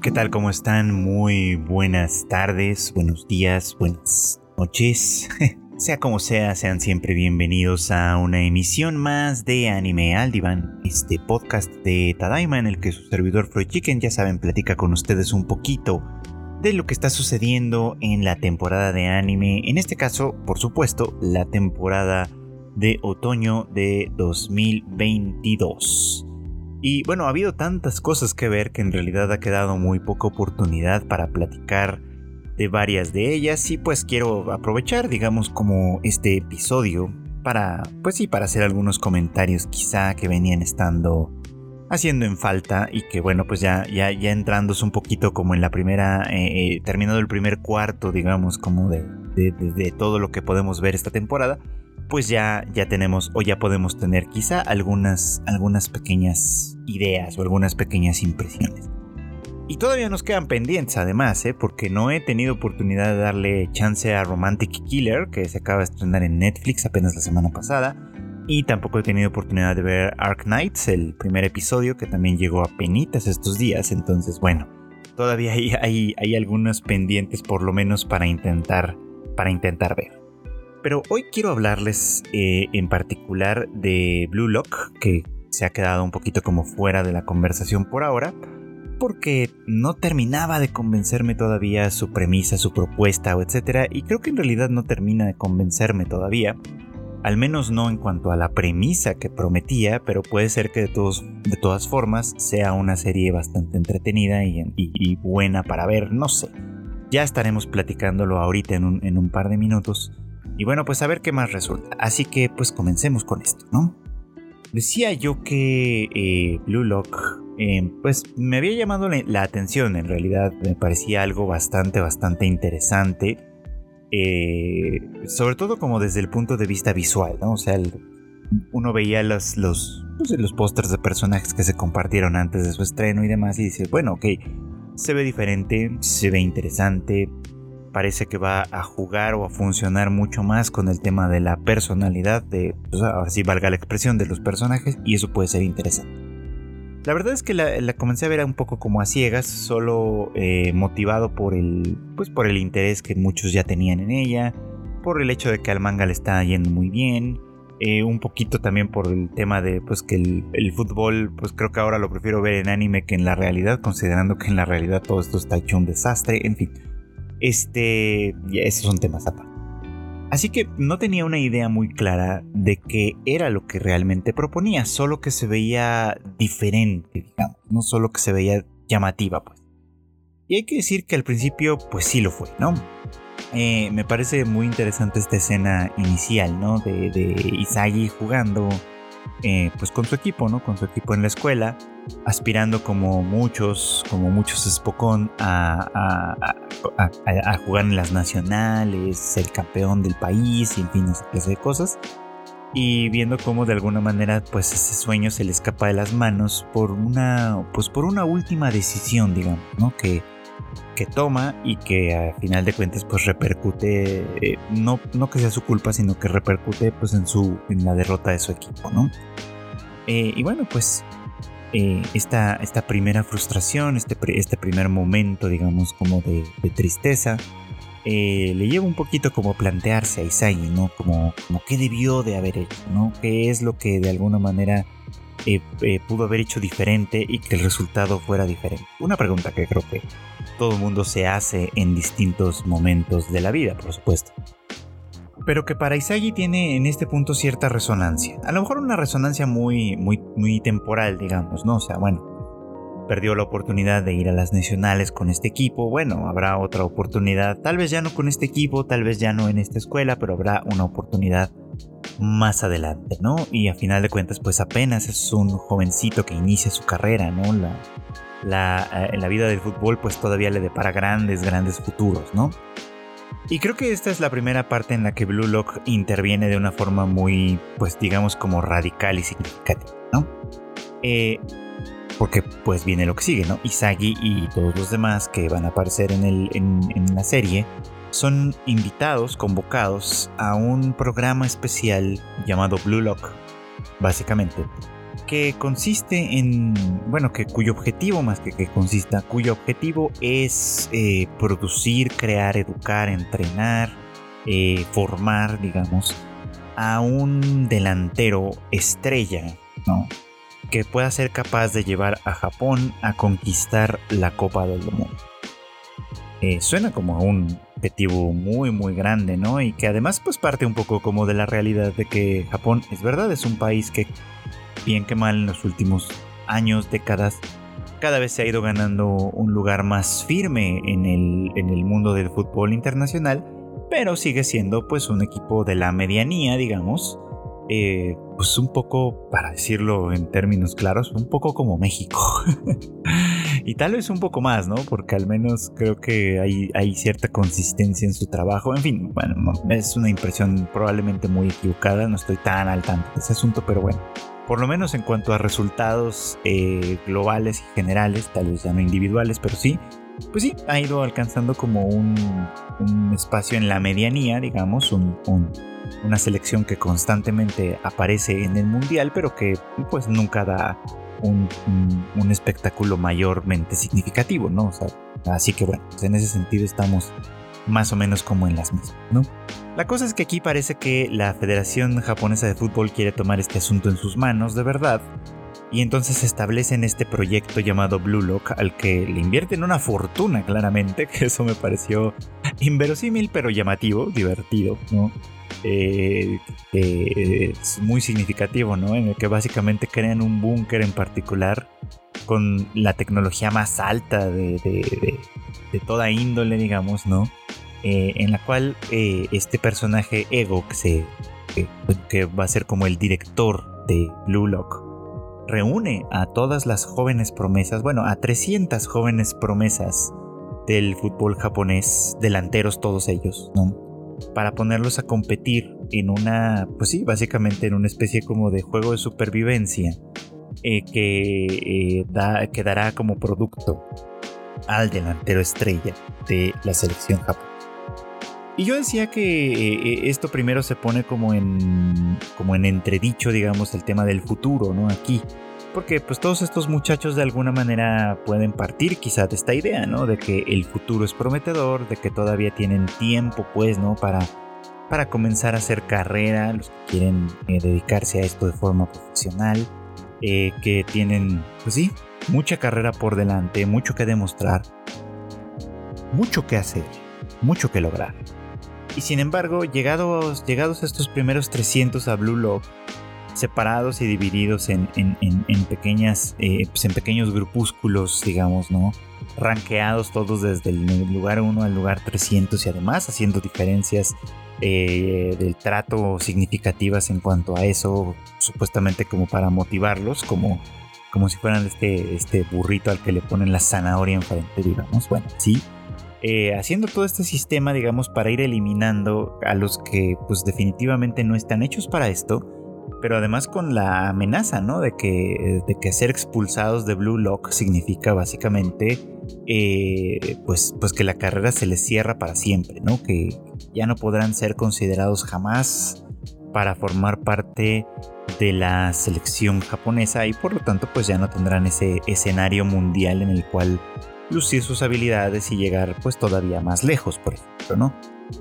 ¿Qué tal? ¿Cómo están? Muy buenas tardes, buenos días, buenas noches. sea como sea, sean siempre bienvenidos a una emisión más de Anime Aldivan, este podcast de Tadaima en el que su servidor Freud Chicken, ya saben, platica con ustedes un poquito de lo que está sucediendo en la temporada de anime, en este caso, por supuesto, la temporada de otoño de 2022. Y bueno, ha habido tantas cosas que ver que en realidad ha quedado muy poca oportunidad para platicar de varias de ellas. Y pues quiero aprovechar digamos como este episodio para pues sí para hacer algunos comentarios quizá que venían estando haciendo en falta y que bueno pues ya ya ya entrándose un poquito como en la primera eh, eh, terminado el primer cuarto digamos como de, de todo lo que podemos ver esta temporada pues ya, ya tenemos o ya podemos tener quizá algunas, algunas pequeñas ideas o algunas pequeñas impresiones. Y todavía nos quedan pendientes además, ¿eh? porque no he tenido oportunidad de darle chance a Romantic Killer, que se acaba de estrenar en Netflix apenas la semana pasada. Y tampoco he tenido oportunidad de ver Ark Knights, el primer episodio, que también llegó a penitas estos días. Entonces, bueno, todavía hay, hay, hay algunos pendientes por lo menos para intentar, para intentar ver. Pero hoy quiero hablarles eh, en particular de Blue Lock, que se ha quedado un poquito como fuera de la conversación por ahora, porque no terminaba de convencerme todavía su premisa, su propuesta o etcétera, y creo que en realidad no termina de convencerme todavía. Al menos no en cuanto a la premisa que prometía, pero puede ser que de, todos, de todas formas sea una serie bastante entretenida y, buena para ver, no sé. Ya estaremos platicándolo ahorita en un, en un par de minutos. Y bueno, pues a ver qué más resulta. Así que pues comencemos con esto, ¿no? Decía yo que eh, Blue Lock, eh, pues me había llamado la atención, en realidad me parecía algo bastante, bastante interesante. Eh, sobre todo como desde el punto de vista visual, ¿no? O sea, uno veía los, los, pues, los pósters de personajes que se compartieron antes de su estreno y demás y dices, bueno, ok, se ve diferente, se ve interesante, parece que va a jugar o a funcionar mucho más con el tema de la personalidad, de, pues ahora sí valga la expresión, de los personajes, y eso puede ser interesante. La verdad es que la, comencé a ver un poco como a ciegas, solo eh, motivado por el, pues por el interés que muchos ya tenían en ella, por el hecho de que al manga le está yendo muy bien, eh, un poquito también por el tema de pues que el, el, fútbol, pues creo que ahora lo prefiero ver en anime que en la realidad, considerando que en la realidad todo esto está hecho un desastre, en fin. Este, esos son temas aparte. Así que no tenía una idea muy clara de qué era lo que realmente proponía, solo que se veía diferente, digamos, no solo que se veía llamativa, pues. Y hay que decir que al principio, pues sí lo fue, ¿no? Eh, me parece muy interesante esta escena inicial, ¿no? De, de Isagi jugando eh, pues con su equipo, ¿no? Con su equipo en la escuela, aspirando como muchos, como muchos Spokon a, a, jugar en las nacionales, ser campeón del país y en fin, esa clase de cosas. Y viendo cómo de alguna manera pues ese sueño se le escapa de las manos por una, pues por una última decisión, digamos, ¿no? Que, que toma y que a final de cuentas pues repercute, eh, no, no que sea su culpa, sino que repercute pues en, su, en la derrota de su equipo, ¿no? Eh, y bueno, pues eh, esta, esta, primera frustración, este, este, primer momento, digamos, como de, tristeza, le lleva un poquito como a plantearse a Isagi, ¿no? Como, como qué debió de haber hecho, ¿no? ¿Qué es lo que de alguna manera eh, eh, pudo haber hecho diferente y que el resultado fuera diferente? Una pregunta que creo que todo el mundo se hace en distintos momentos de la vida, por supuesto. Pero que para Isagi tiene en este punto cierta resonancia. A lo mejor una resonancia muy, muy, muy temporal, digamos, ¿no? O sea, bueno, perdió la oportunidad de ir a las nacionales con este equipo. Bueno, habrá otra oportunidad. Tal vez ya no con este equipo, tal vez ya no en esta escuela, pero habrá una oportunidad más adelante, ¿no? Y a final de cuentas, pues apenas es un jovencito que inicia su carrera, ¿no? La, la, eh, la vida del fútbol pues todavía le depara grandes, grandes futuros, ¿no? Y creo que esta es la primera parte en la que Blue Lock interviene de una forma muy, pues digamos como radical y significativa, ¿no? Eh, porque pues viene lo que sigue, ¿no? Isagi y todos los demás que van a aparecer en, el, en la serie son invitados, convocados a un programa especial llamado Blue Lock, básicamente, que consiste en, bueno, que cuyo objetivo más que que consista, cuyo objetivo es eh, producir, crear, educar, entrenar, eh, formar, digamos, a un delantero estrella, ¿no? Que pueda ser capaz de llevar a Japón a conquistar la Copa del Mundo. Eh, suena como un objetivo muy muy grande, ¿no? Y que además pues parte un poco como de la realidad de que Japón es verdad, es un país que bien que mal en los últimos años, décadas, cada vez se ha ido ganando un lugar más firme en el, en el mundo del fútbol internacional, pero sigue siendo pues un equipo de la medianía, digamos, eh, pues un poco, para decirlo en términos claros, un poco como México. y tal vez un poco más, ¿no? Porque al menos creo que hay, cierta consistencia en su trabajo. En fin, bueno, es una impresión probablemente muy equivocada, no estoy tan al tanto de ese asunto, pero bueno. Por lo menos en cuanto a resultados eh, globales y generales, tal vez ya no individuales, pero sí, pues sí, ha ido alcanzando como un, espacio en la medianía, digamos, un una selección que constantemente aparece en el mundial, pero que pues nunca da un, espectáculo mayormente significativo, ¿no? Así que bueno, pues en ese sentido estamos más o menos como en las mismas, ¿no? La cosa es que aquí parece que la Federación Japonesa de Fútbol quiere tomar este asunto en sus manos de verdad y entonces establecen este proyecto llamado Blue Lock al que le invierten una fortuna claramente, que eso me pareció inverosímil pero llamativo, divertido, ¿no? Eh, es muy significativo, ¿no? En el que básicamente crean un búnker en particular con la tecnología más alta de, toda índole, digamos, ¿no? Eh, en la cual eh, este personaje Ego, que, se, que va a ser como el director de Blue Lock, reúne a todas las jóvenes promesas, bueno, a 300 jóvenes promesas del fútbol japonés, delanteros todos ellos, para ponerlos a competir en una, pues sí, básicamente en una especie como de juego de supervivencia eh, eh, que dará como producto al delantero estrella de la selección japonesa. Y yo decía que eh, esto primero se pone como en, como en entredicho, digamos, el tema del futuro, ¿no? Aquí porque pues todos estos muchachos de alguna manera pueden partir quizá de esta idea, ¿no? De que el futuro es prometedor, de que todavía tienen tiempo pues, ¿no? Para, para comenzar a hacer carrera, los que quieren eh, dedicarse a esto de forma profesional, eh, que tienen, pues sí, mucha carrera por delante, mucho que demostrar, mucho que hacer, mucho que lograr. Y sin embargo, llegados, llegados estos primeros 300 a Blue Lock, separados y divididos en, pequeñas, eh, pues en pequeños grupúsculos, digamos, ¿no? Ranqueados todos desde el lugar 1 al lugar 300 y además haciendo diferencias eh, del trato significativas en cuanto a eso, supuestamente como para motivarlos, como, como si fueran este, este burrito al que le ponen la zanahoria enfrente, digamos. Bueno, sí. Eh, haciendo todo este sistema, digamos, para ir eliminando a los que pues definitivamente no están hechos para esto pero además con la amenaza, ¿no? De que, de que ser expulsados de Blue Lock significa básicamente, eh, pues, pues que la carrera se les cierra para siempre, ¿no? Que ya no podrán ser considerados jamás para formar parte de la selección japonesa y por lo tanto pues ya no tendrán ese escenario mundial en el cual lucir sus habilidades y llegar pues todavía más lejos, por ejemplo, ¿no?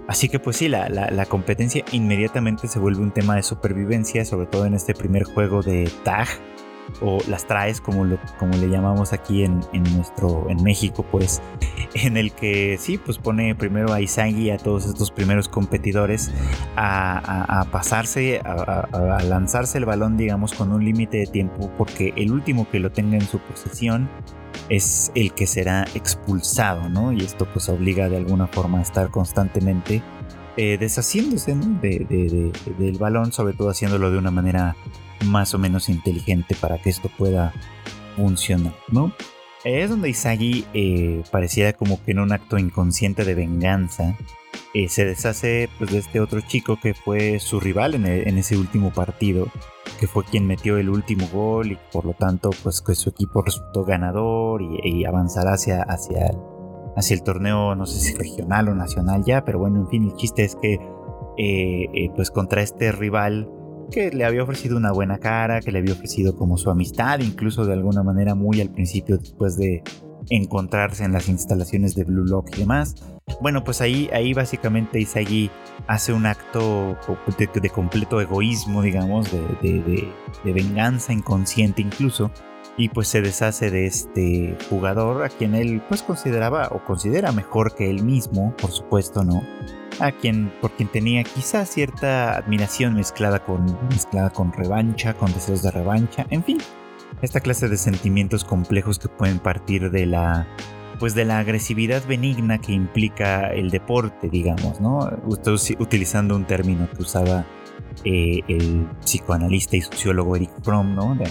Así que pues sí, la, competencia inmediatamente se vuelve un tema de supervivencia, sobre todo en este primer juego de tag o las traes como, como le llamamos aquí en, nuestro en México pues en el que sí pues pone primero a Isagi a todos estos primeros competidores a, pasarse a, a, lanzarse el balón digamos con un límite de tiempo porque el último que lo tenga en su posesión es el que será expulsado, ¿no? Y esto pues obliga de alguna forma a estar constantemente eh, deshaciéndose del balón, sobre todo haciéndolo de una manera más o menos inteligente para que esto pueda funcionar, ¿no? Es donde Isagi eh, pareciera como que en un acto inconsciente de venganza eh, se deshace pues, de este otro chico que fue su rival en, en ese último partido que fue quien metió el último gol y por lo tanto pues que su equipo resultó ganador y, avanzará hacia, hacia, el, hacia el torneo, no sé si regional o nacional ya, pero bueno, en fin, el chiste es que eh, eh, pues contra este rival que le había ofrecido una buena cara, que le había ofrecido como su amistad, incluso de alguna manera muy al principio después de encontrarse en las instalaciones de Blue Lock y demás. Bueno, pues ahí, ahí básicamente Isagi hace un acto de, completo egoísmo, digamos, de, venganza inconsciente incluso, y pues se deshace de este jugador a quien él pues consideraba o considera mejor que él mismo, por supuesto, ¿no? A quien, por quien tenía quizá cierta admiración mezclada con, mezclada con revancha, con deseos de revancha, en fin, esta clase de sentimientos complejos que pueden partir de la pues de la agresividad benigna que implica el deporte, digamos, ¿no? utilizando un término que usaba eh, el psicoanalista y sociólogo Eric Fromm, ¿no? De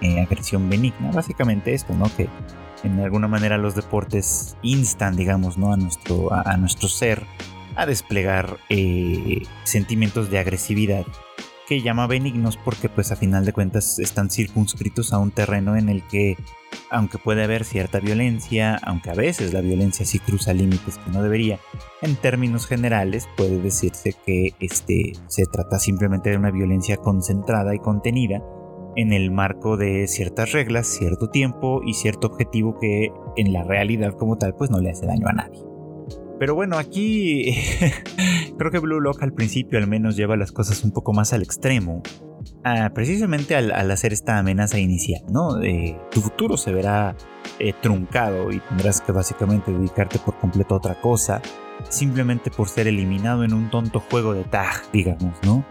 eh, agresión benigna, básicamente esto, ¿no? Que en alguna manera los deportes instan, digamos, ¿no? A nuestro, a, nuestro ser a desplegar eh, sentimientos de agresividad que llama benignos porque pues a final de cuentas están circunscritos a un terreno en el que aunque puede haber cierta violencia, aunque a veces la violencia sí cruza límites que no debería, en términos generales puede decirse que este, se trata simplemente de una violencia concentrada y contenida en el marco de ciertas reglas, cierto tiempo y cierto objetivo que en la realidad como tal pues no le hace daño a nadie. Pero bueno, aquí creo que Blue Lock al principio al menos lleva las cosas un poco más al extremo. Ah, precisamente al, hacer esta amenaza inicial, ¿no? tu futuro se verá eh, truncado y tendrás que básicamente dedicarte por completo a otra cosa, simplemente por ser eliminado en un tonto juego de tag, digamos, ¿no?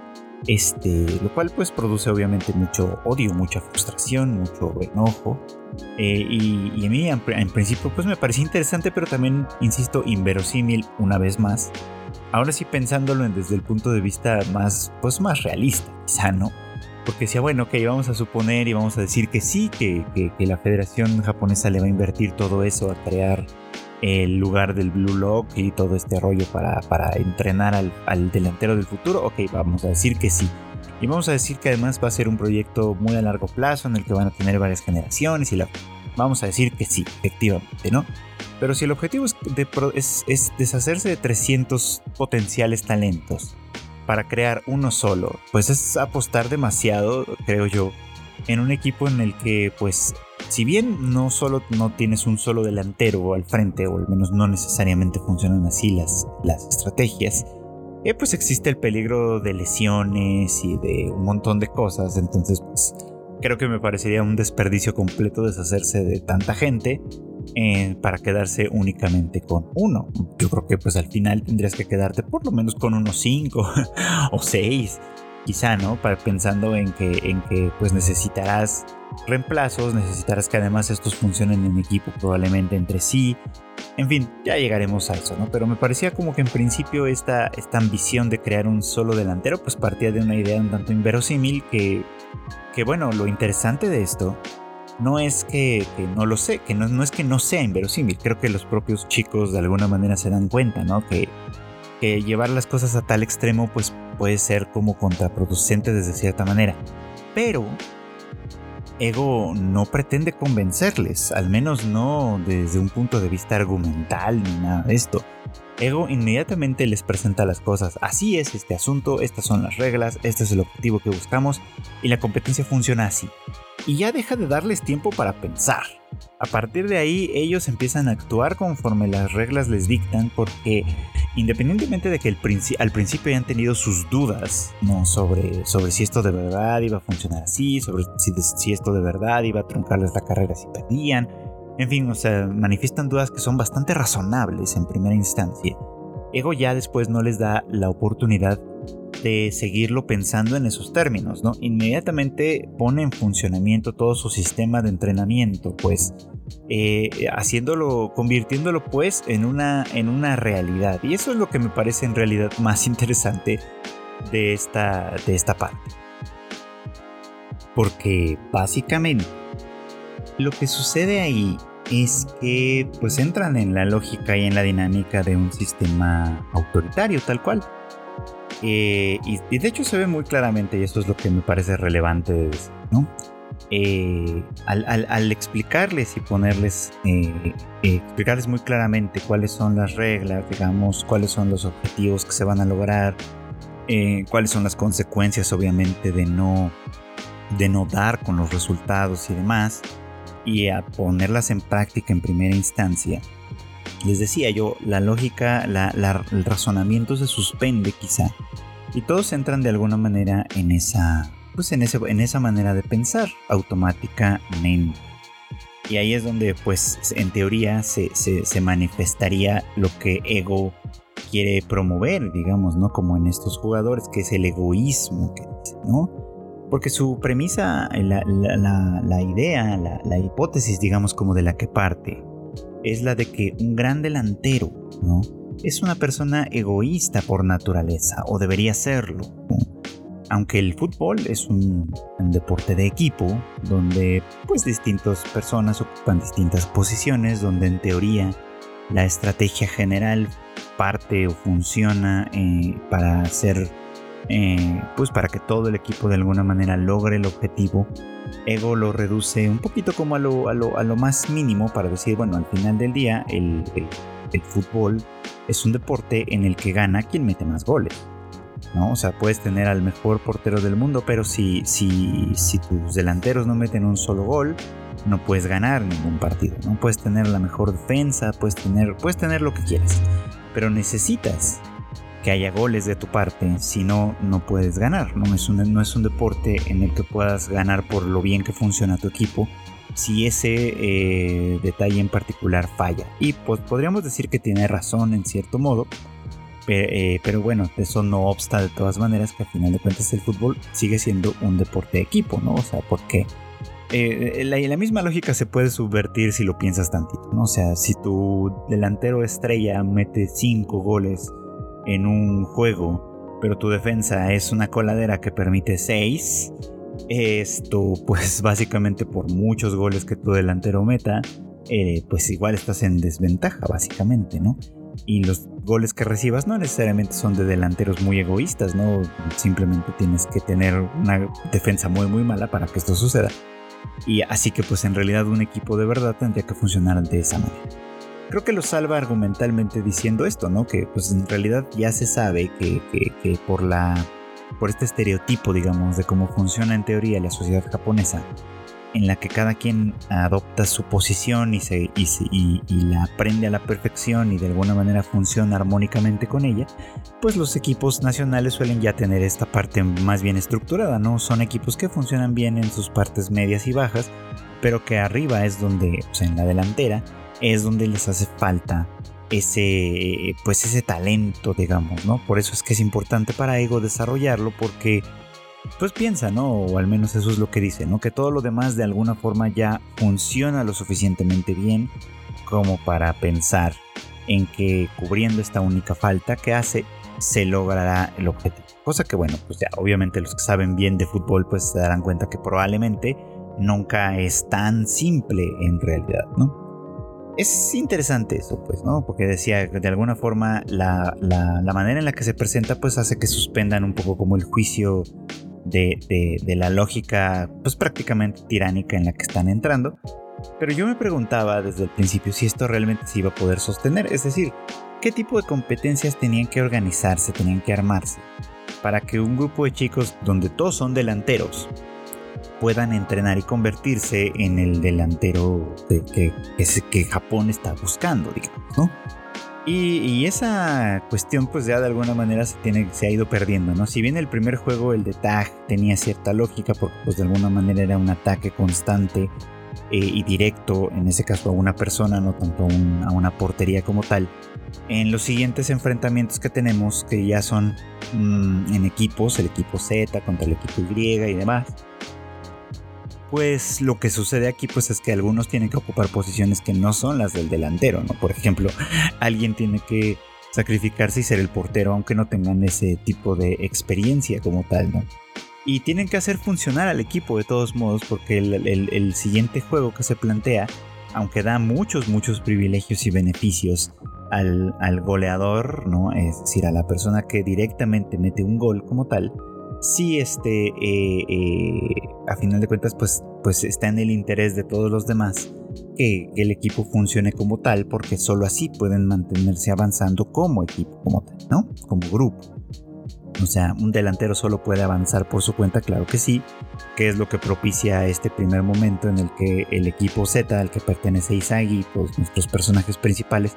Este, lo cual pues produce obviamente mucho odio, mucha frustración, mucho enojo. Eh, y, a mí en, principio pues me parecía interesante, pero también, insisto, inverosímil una vez más. Ahora sí pensándolo desde el punto de vista más, pues más realista, quizá, ¿no? Porque decía, bueno, ok, vamos a suponer y vamos a decir que sí, que la Federación Japonesa le va a invertir todo eso a crear el lugar del Blue Lock y todo este rollo para, para entrenar al, delantero del futuro, ok, vamos a decir que sí. Y vamos a decir que además va a ser un proyecto muy a largo plazo en el que van a tener varias generaciones y la, vamos a decir que sí, efectivamente, ¿no? Pero si el objetivo es, es, es deshacerse de 300 potenciales talentos para crear uno solo, pues es apostar demasiado, creo yo, en un equipo en el que pues si bien no solo no tienes un solo delantero al frente, o al menos no necesariamente funcionan así las, las estrategias, eh, pues existe el peligro de lesiones y de un montón de cosas. Entonces, pues creo que me parecería un desperdicio completo deshacerse de tanta gente eh, para quedarse únicamente con uno. Yo creo que pues al final tendrías que quedarte por lo menos con unos cinco o seis quizá, ¿no? Para, pensando en que, en que pues necesitarás reemplazos, necesitarás que además estos funcionen en equipo probablemente entre sí. En fin, ya llegaremos a eso, ¿no? Pero me parecía como que en principio esta, esta ambición de crear un solo delantero pues partía de una idea un tanto inverosímil que, que bueno, lo interesante de esto no es que, no lo sé, que no, no, es que no sea inverosímil, creo que los propios chicos de alguna manera se dan cuenta, ¿no? Que, que llevar las cosas a tal extremo pues puede ser como contraproducente desde cierta manera. Pero Ego no pretende convencerles, al menos no desde un punto de vista argumental ni nada de esto. Ego inmediatamente les presenta las cosas. Así es este asunto, estas son las reglas, este es el objetivo que buscamos y la competencia funciona así. Y ya deja de darles tiempo para pensar. A partir de ahí ellos empiezan a actuar conforme las reglas les dictan porque independientemente de que al principio hayan tenido sus dudas sobre si esto de verdad iba a funcionar así, sobre si, si esto de verdad iba a truncarles la carrera si perdían, en fin, o sea, manifiestan dudas que son bastante razonables en primera instancia. Ego ya después no les da la oportunidad de seguirlo pensando en esos términos, ¿no? Inmediatamente pone en funcionamiento todo su sistema de entrenamiento, pues eh, haciéndolo, convirtiéndolo pues en una, en una realidad. Y eso es lo que me parece en realidad más interesante de esta, de esta parte. Porque básicamente lo que sucede ahí es que pues entran en la lógica y en la dinámica de un sistema autoritario tal cual. Eh, y, de hecho se ve muy claramente, y esto es lo que me parece relevante ¿no? Eh, al, explicarles y ponerles, eh, explicarles muy claramente cuáles son las reglas, digamos, cuáles son los objetivos que se van a lograr, eh, cuáles son las consecuencias obviamente de no, de no dar con los resultados y demás, y a ponerlas en práctica en primera instancia. Les decía yo, la lógica, el razonamiento se suspende quizá, y todos entran de alguna manera en esa, pues en, esa manera de pensar automáticamente. Y ahí es donde, pues, en teoría se, se, manifestaría lo que Ego quiere promover, digamos, ¿no? Como en estos jugadores, que es el egoísmo, ¿no? Porque su premisa, la, la, la idea, la, hipótesis, digamos, como de la que parte, es la de que un gran delantero, ¿no? Es una persona egoísta por naturaleza, o debería serlo. Aunque el fútbol es un, deporte de equipo, donde pues distintas personas ocupan distintas posiciones, donde en teoría la estrategia general parte o funciona eh, para hacer, eh, pues para que todo el equipo de alguna manera logre el objetivo. Ego lo reduce un poquito como a lo, a lo, más mínimo para decir, bueno, al final del día el, el fútbol es un deporte en el que gana quien mete más goles. ¿No? O sea, puedes tener al mejor portero del mundo, pero si, si, si tus delanteros no meten un solo gol, no puedes ganar ningún partido. No puedes tener la mejor defensa, puedes tener, puedes tener lo que quieras, pero necesitas que haya goles de tu parte, si no, no puedes ganar. ¿no? Es, un, no es un deporte en el que puedas ganar por lo bien que funciona tu equipo, si ese eh, detalle en particular falla. Y pues podríamos decir que tiene razón en cierto modo, eh, pero bueno, eso no obsta de todas maneras que al final de cuentas el fútbol sigue siendo un deporte de equipo, ¿no? O sea, porque eh, la, la, misma lógica se puede subvertir si lo piensas tantito, ¿no? O sea, si tu delantero estrella mete 5 goles en un juego, pero tu defensa es una coladera que permite 6, esto pues básicamente por muchos goles que tu delantero meta, eh, pues igual estás en desventaja básicamente, ¿no? Y los goles que recibas no necesariamente son de delanteros muy egoístas, ¿no? Simplemente tienes que tener una defensa muy muy mala para que esto suceda. Y así que pues en realidad un equipo de verdad tendría que funcionar de esa manera. Creo que lo salva argumentalmente diciendo esto, ¿no? Que pues en realidad ya se sabe que, que por la por este estereotipo, digamos, de cómo funciona en teoría la sociedad japonesa, en la que cada quien adopta su posición y, se, y, la aprende a la perfección y de alguna manera funciona armónicamente con ella, pues los equipos nacionales suelen ya tener esta parte más bien estructurada, ¿no? Son equipos que funcionan bien en sus partes medias y bajas, pero que arriba es donde, o sea, en la delantera, es donde les hace falta ese, pues ese talento, digamos, ¿no? Por eso es que es importante para Ego desarrollarlo porque pues piensa, ¿no? O al menos eso es lo que dice, ¿no? Que todo lo demás de alguna forma ya funciona lo suficientemente bien como para pensar en que cubriendo esta única falta que hace se logrará el objetivo. Cosa que bueno, pues ya obviamente los que saben bien de fútbol pues se darán cuenta que probablemente nunca es tan simple en realidad, ¿no? Es interesante eso, pues, ¿no? Porque decía, de alguna forma la, la manera en la que se presenta pues hace que suspendan un poco como el juicio de, la lógica pues prácticamente tiránica en la que están entrando. Pero yo me preguntaba desde el principio si esto realmente se iba a poder sostener, es decir, qué tipo de competencias tenían que organizarse, tenían que armarse, para que un grupo de chicos donde todos son delanteros puedan entrenar y convertirse en el delantero que, que, que Japón está buscando, digamos, ¿no? Y, esa cuestión pues ya de alguna manera se, tiene, se ha ido perdiendo, ¿no? Si bien el primer juego, el de Tag, tenía cierta lógica porque pues de alguna manera era un ataque constante eh, y directo, en ese caso a una persona, no tanto a, una portería como tal. En los siguientes enfrentamientos que tenemos, que ya son mm, en equipos, el equipo Z contra el equipo Y y demás, pues lo que sucede aquí pues es que algunos tienen que ocupar posiciones que no son las del delantero, ¿no? Por ejemplo, alguien tiene que sacrificarse y ser el portero aunque no tengan ese tipo de experiencia como tal, ¿no? Y tienen que hacer funcionar al equipo de todos modos porque el, siguiente juego que se plantea, aunque da muchos, muchos privilegios y beneficios al, al goleador, ¿no? Es decir, a la persona que directamente mete un gol como tal, sí este, eh, eh, a final de cuentas, pues, pues está en el interés de todos los demás que, el equipo funcione como tal, porque solo así pueden mantenerse avanzando como equipo, como tal, ¿no? Como grupo. O sea, un delantero solo puede avanzar por su cuenta, claro que sí, que es lo que propicia este primer momento en el que el equipo Z, al que pertenece Isagi, pues nuestros personajes principales,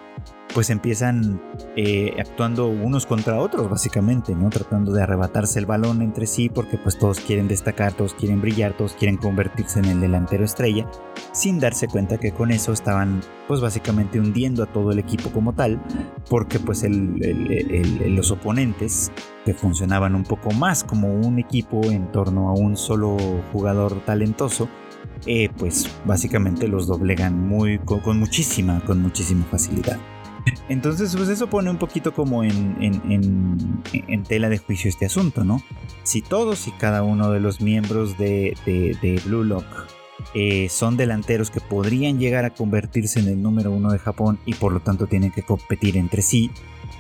pues empiezan eh, actuando unos contra otros, básicamente, ¿no? Tratando de arrebatarse el balón entre sí, porque pues todos quieren destacar, todos quieren brillar, todos quieren convertirse en el delantero estrella, sin darse cuenta que con eso estaban, pues básicamente hundiendo a todo el equipo como tal, porque pues los oponentes, que funcionaban un poco más como un equipo en torno a un solo jugador talentoso, eh, pues básicamente los doblegan muy, con muchísima, con muchísima facilidad. Entonces, pues eso pone un poquito como en, tela de juicio este asunto, ¿no? Si todos y cada uno de los miembros de, Blue Lock eh, son delanteros que podrían llegar a convertirse en el número uno de Japón y por lo tanto tienen que competir entre sí,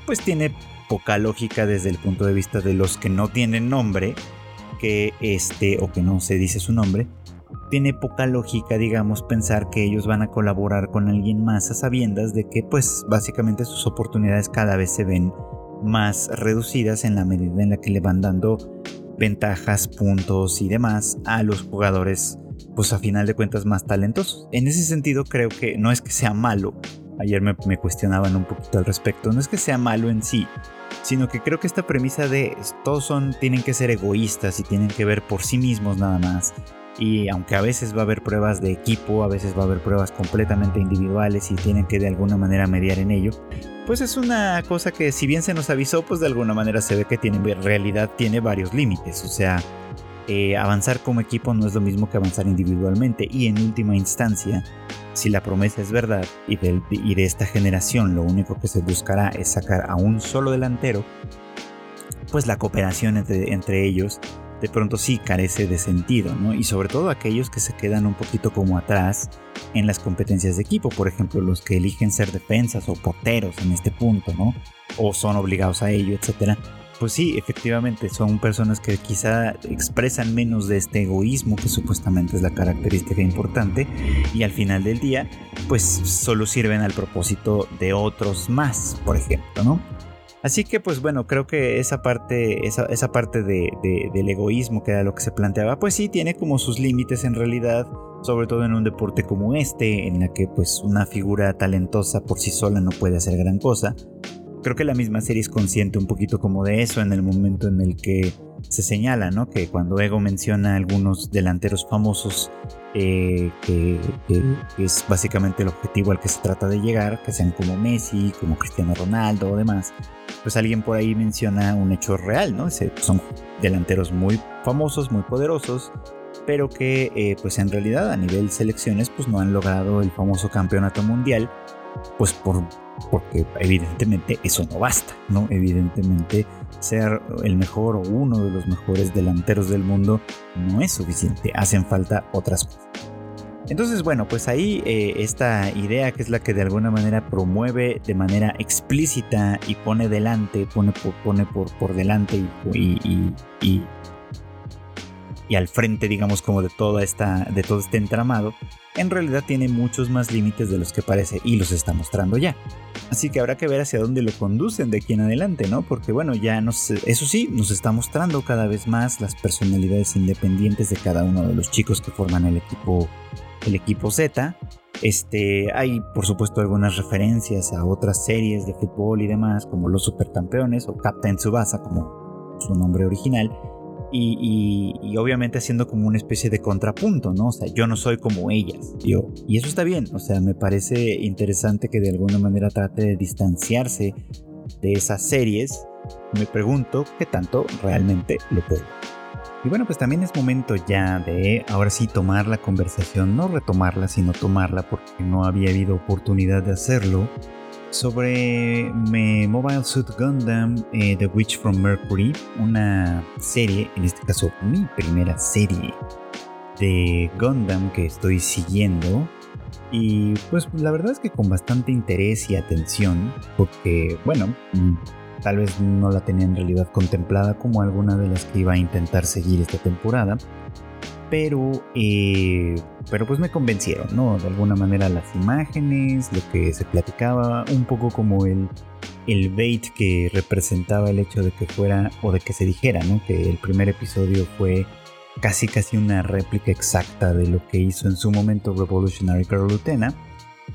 pues tiene poca lógica desde el punto de vista de los que no tienen nombre, que este, o que no se dice su nombre, tiene poca lógica, digamos, pensar que ellos van a colaborar con alguien más a sabiendas de que, pues, básicamente sus oportunidades cada vez se ven más reducidas en la medida en la que le van dando ventajas, puntos y demás a los jugadores, pues a final de cuentas más talentosos. En ese sentido creo que no es que sea malo, ayer me, cuestionaban un poquito al respecto, no es que sea malo en sí, sino que creo que esta premisa de todos son, tienen que ser egoístas y tienen que ver por sí mismos nada más y aunque a veces va a haber pruebas de equipo, a veces va a haber pruebas completamente individuales y tienen que de alguna manera mediar en ello, pues es una cosa que si bien se nos avisó, pues de alguna manera se ve que tiene, en realidad tiene varios límites, o sea, eh, avanzar como equipo no es lo mismo que avanzar individualmente. Y en última instancia, si la promesa es verdad y de, esta generación lo único que se buscará es sacar a un solo delantero, pues la cooperación entre ellos de pronto sí carece de sentido, ¿no? Y sobre todo aquellos que se quedan un poquito como atrás en las competencias de equipo, por ejemplo, los que eligen ser defensas o porteros en este punto, ¿no? O son obligados a ello, etcétera. Pues sí, efectivamente, son personas que quizá expresan menos de este egoísmo que supuestamente es la característica importante y al final del día, pues solo sirven al propósito de otros más, por ejemplo, ¿no? Así que pues bueno, creo que esa parte, esa, esa parte de, del egoísmo que era lo que se planteaba, pues sí tiene como sus límites en realidad, sobre todo en un deporte como este, en la que pues una figura talentosa por sí sola no puede hacer gran cosa. Creo que la misma serie es consciente un poquito como de eso en el momento en el que se señala, ¿no? Que cuando Ego menciona a algunos delanteros famosos eh, que, es básicamente el objetivo al que se trata de llegar, que sean como Messi, como Cristiano Ronaldo o demás, pues alguien por ahí menciona un hecho real, ¿no? Son delanteros muy famosos, muy poderosos, pero que eh, pues en realidad a nivel selecciones pues no han logrado el famoso campeonato mundial, pues por, porque evidentemente eso no basta, ¿no? Evidentemente ser el mejor o uno de los mejores delanteros del mundo no es suficiente, hacen falta otras cosas. Entonces, bueno, pues ahí eh, esta idea que es la que de alguna manera promueve de manera explícita y pone delante, pone por, pone por, por delante y, al frente, digamos, como de, toda esta, de todo este entramado, en realidad tiene muchos más límites de los que parece y los está mostrando ya. Así que habrá que ver hacia dónde lo conducen de aquí en adelante, ¿no? Porque bueno, ya nos, eso sí, nos está mostrando cada vez más las personalidades independientes de cada uno de los chicos que forman el equipo, el equipo Z. Este, hay por supuesto algunas referencias a otras series de fútbol y demás, como los Supercampeones o Captain Tsubasa, como su nombre original y, obviamente haciendo como una especie de contrapunto, ¿no? O sea, yo no soy como ellas, yo. Y eso está bien, o sea, me parece interesante que de alguna manera trate de distanciarse de esas series. Me pregunto qué tanto realmente lo puedo. Y bueno, pues también es momento ya de ahora sí tomar la conversación, no retomarla, sino tomarla porque no había habido oportunidad de hacerlo sobre Mobile Suit Gundam eh, The Witch from Mercury, una serie, en este caso mi primera serie de Gundam que estoy siguiendo. Y pues la verdad es que con bastante interés y atención, porque bueno, mm, tal vez no la tenía en realidad contemplada como alguna de las que iba a intentar seguir esta temporada. Pero, eh, pero pues me convencieron, ¿no? De alguna manera las imágenes, lo que se platicaba, un poco como el, el bait que representaba el hecho de que fuera, o de que se dijera, ¿no? Que el primer episodio fue casi casi una réplica exacta de lo que hizo en su momento Revolutionary Girl Utena.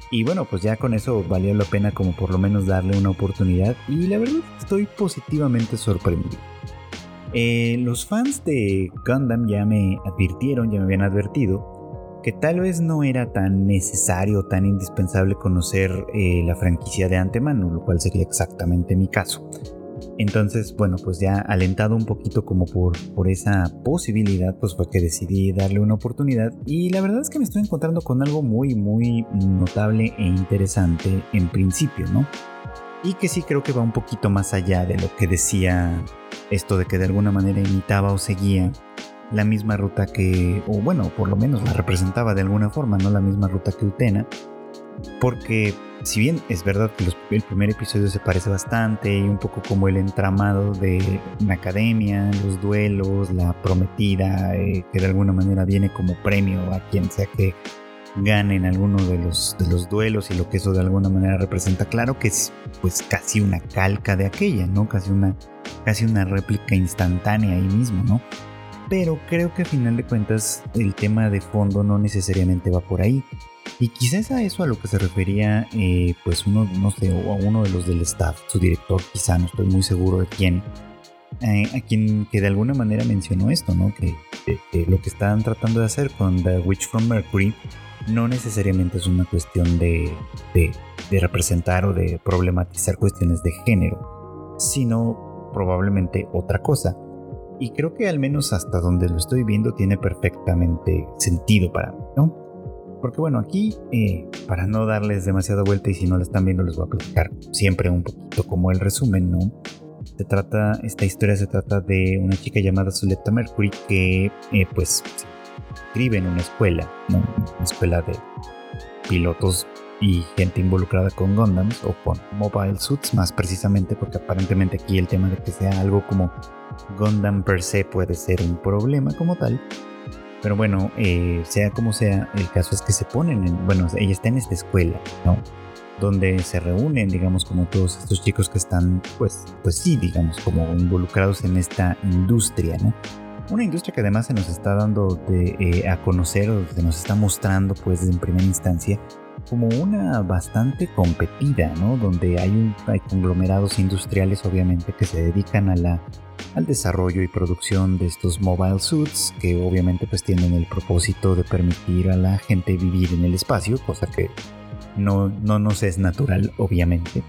Y bueno, pues ya con eso valió la pena como por lo menos darle una oportunidad y la verdad estoy positivamente sorprendido. Eh, los fans de Gundam ya me advirtieron, ya me habían advertido, que tal vez no era tan necesario, tan indispensable conocer eh, la franquicia de antemano, lo cual sería exactamente mi caso. Entonces, bueno, pues ya alentado un poquito como por, por esa posibilidad, pues fue que decidí darle una oportunidad y la verdad es que me estoy encontrando con algo muy, muy notable e interesante en principio, ¿no? y que sí creo que va un poquito más allá de lo que decía esto de que de alguna manera imitaba o seguía la misma ruta que, o bueno, por lo menos la representaba de alguna forma, no la misma ruta que Utena, porque si bien es verdad que el primer episodio se parece bastante y un poco como el entramado de una academia, los duelos, la prometida, eh, que de alguna manera viene como premio a quien sea que ganen alguno de los, de los duelos y lo que eso de alguna manera representa. Claro que es pues casi una calca de aquella, ¿no? Casi una, casi una réplica instantánea ahí mismo, ¿no? Pero creo que a final de cuentas el tema de fondo no necesariamente va por ahí. Y quizás a eso a lo que se refería, eh, pues uno, no sé, o a uno de los del staff, su director, quizá, no estoy muy seguro de quién, eh, a quien que de alguna manera mencionó esto, ¿no? Que, que, lo que están tratando de hacer con The Witch from Mercury no necesariamente es una cuestión de, representar o de problematizar cuestiones de género, sino probablemente otra cosa. Y creo que al menos hasta donde lo estoy viendo tiene perfectamente sentido para mí, ¿no? Porque bueno, aquí, eh, para no darles demasiada vuelta y si no la están viendo les voy a platicar siempre un poquito como el resumen, ¿no? Se trata, esta historia se trata de una chica llamada Zuleta Mercury que eh, pues escribe en una escuela, una escuela de pilotos y gente involucrada con Gundams o con Mobile Suits más precisamente porque aparentemente aquí el tema de que sea algo como Gundam per se puede ser un problema como tal. Pero bueno, eh, sea como sea, el caso es que se ponen en, bueno, ella está en esta escuela, ¿no? Donde se reúnen, digamos, como todos estos chicos que están, pues, pues sí, digamos, como involucrados en esta industria, ¿no? Una industria que además se nos está dando de, eh, a conocer o se nos está mostrando pues en primera instancia como una bastante competida, ¿no? Donde hay, hay conglomerados industriales obviamente que se dedican a la, al desarrollo y producción de estos mobile suits que obviamente pues tienen el propósito de permitir a la gente vivir en el espacio, cosa que no, no nos es natural obviamente,